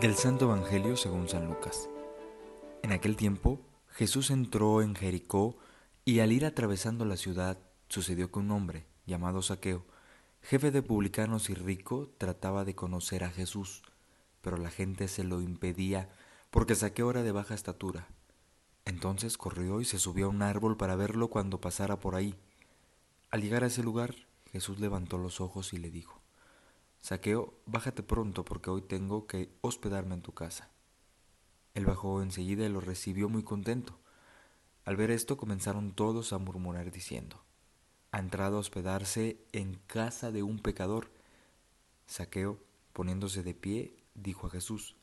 Del Santo Evangelio según San Lucas. En aquel tiempo Jesús entró en Jericó y al ir atravesando la ciudad sucedió que un hombre llamado Saqueo, jefe de publicanos y rico, trataba de conocer a Jesús, pero la gente se lo impedía porque Saqueo era de baja estatura. Entonces corrió y se subió a un árbol para verlo cuando pasara por ahí. Al llegar a ese lugar, Jesús levantó los ojos y le dijo, Saqueo, bájate pronto porque hoy tengo que hospedarme en tu casa. Él bajó enseguida y lo recibió muy contento. Al ver esto comenzaron todos a murmurar diciendo, ha entrado a hospedarse en casa de un pecador. Saqueo, poniéndose de pie, dijo a Jesús,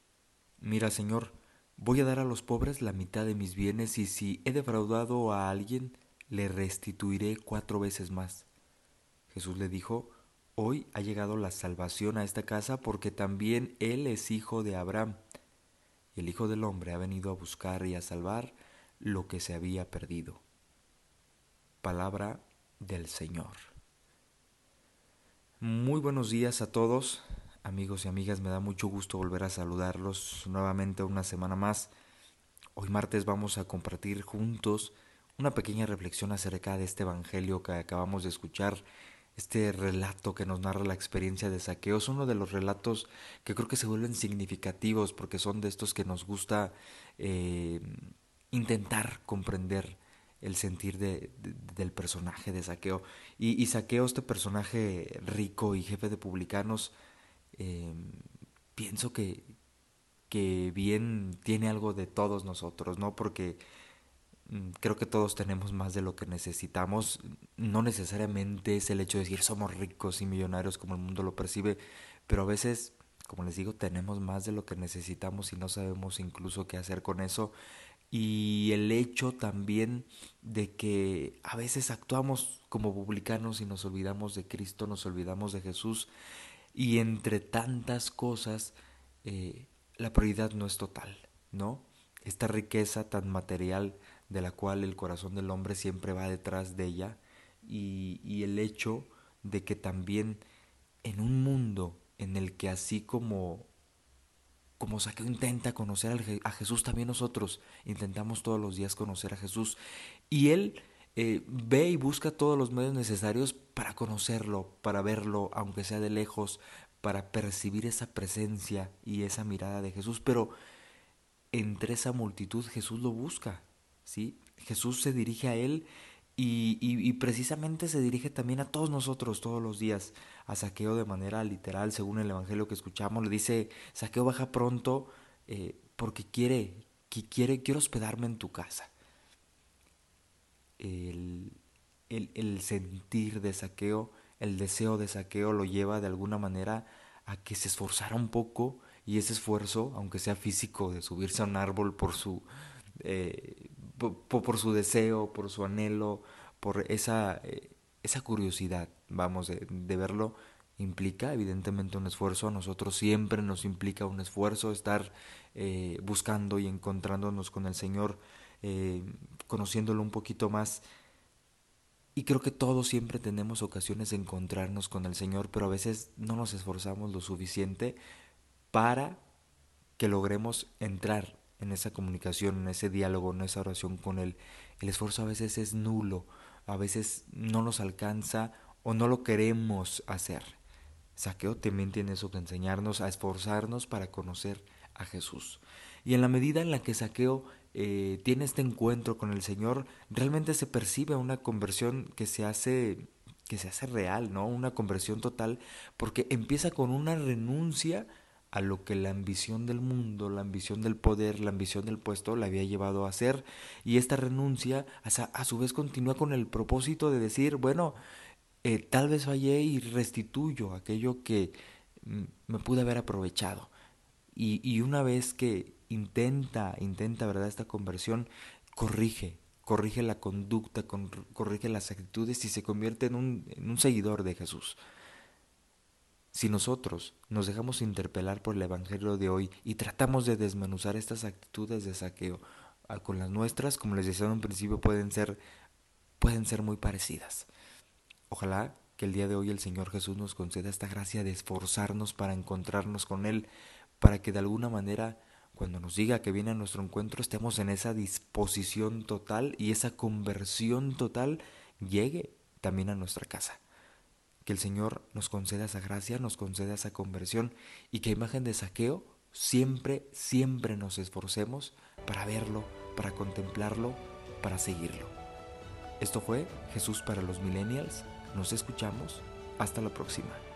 Mira, Señor, voy a dar a los pobres la mitad de mis bienes y si he defraudado a alguien, le restituiré cuatro veces más. Jesús le dijo, Hoy ha llegado la salvación a esta casa porque también Él es hijo de Abraham. El Hijo del Hombre ha venido a buscar y a salvar lo que se había perdido. Palabra del Señor. Muy buenos días a todos, amigos y amigas. Me da mucho gusto volver a saludarlos nuevamente una semana más. Hoy martes vamos a compartir juntos una pequeña reflexión acerca de este Evangelio que acabamos de escuchar este relato que nos narra la experiencia de saqueo es uno de los relatos que creo que se vuelven significativos porque son de estos que nos gusta eh, intentar comprender el sentir de, del personaje de saqueo. Y, y, saqueo, este personaje rico y jefe de publicanos, eh, pienso que, que bien tiene algo de todos nosotros, ¿no? Porque creo que todos tenemos más de lo que necesitamos. No necesariamente es el hecho de decir somos ricos y millonarios como el mundo lo percibe, pero a veces, como les digo, tenemos más de lo que necesitamos y no sabemos incluso qué hacer con eso. Y el hecho también de que a veces actuamos como publicanos y nos olvidamos de Cristo, nos olvidamos de Jesús y entre tantas cosas eh, la prioridad no es total, ¿no? Esta riqueza tan material de la cual el corazón del hombre siempre va detrás de ella y, y el hecho de que también en un mundo en el que así como como Saqueo intenta conocer a Jesús, también nosotros intentamos todos los días conocer a Jesús. Y Él eh, ve y busca todos los medios necesarios para conocerlo, para verlo, aunque sea de lejos, para percibir esa presencia y esa mirada de Jesús. Pero entre esa multitud Jesús lo busca ¿sí? Jesús se dirige a él y, y, precisamente se dirige también a todos nosotros todos los días, a Saqueo de manera literal, según el Evangelio que escuchamos, le dice, Saqueo baja pronto eh, porque quiere, que quiere, quiero hospedarme en tu casa. El, el, el sentir de Saqueo, el deseo de Saqueo lo lleva de alguna manera a que se esforzara un poco y ese esfuerzo, aunque sea físico, de subirse a un árbol por su, eh, por, su deseo, por su anhelo, por esa, eh, esa curiosidad, vamos, de, verlo, implica evidentemente un esfuerzo. A nosotros siempre nos implica un esfuerzo estar eh, buscando y encontrándonos con el Señor, eh, conociéndolo un poquito más. Y creo que todos siempre tenemos ocasiones de encontrarnos con el Señor, pero a veces no nos esforzamos lo suficiente para que logremos entrar en esa comunicación, en ese diálogo, en esa oración con Él. El esfuerzo a veces es nulo, a veces no nos alcanza o no lo queremos hacer. Saqueo también tiene eso que enseñarnos a esforzarnos para conocer a Jesús. Y en la medida en la que Saqueo eh, tiene este encuentro con el Señor, realmente se percibe una conversión que se hace que se hace real, ¿no? Una conversión total, porque empieza con una renuncia a lo que la ambición del mundo, la ambición del poder, la ambición del puesto le había llevado a hacer. Y esta renuncia a su vez continúa con el propósito de decir, bueno, eh, tal vez fallé y restituyo aquello que mm, me pude haber aprovechado. Y, una vez que intenta, intenta, ¿verdad?, esta conversión, corrige, corrige la conducta, corrige las actitudes y se convierte en un seguidor de Jesús. Si nosotros nos dejamos interpelar por el Evangelio de hoy y tratamos de desmenuzar estas actitudes de saqueo ah, con las nuestras, como les decía en un principio, pueden ser, pueden ser muy parecidas. Ojalá que el día de hoy el Señor Jesús nos conceda esta gracia de esforzarnos para encontrarnos con Él, para que de alguna manera cuando nos diga que viene a nuestro encuentro estemos en esa disposición total y esa conversión total llegue también a nuestra casa. Que el Señor nos conceda esa gracia, nos conceda esa conversión y que imagen de saqueo siempre, siempre nos esforcemos para verlo, para contemplarlo, para seguirlo. Esto fue Jesús para los Millennials. Nos escuchamos. Hasta la próxima.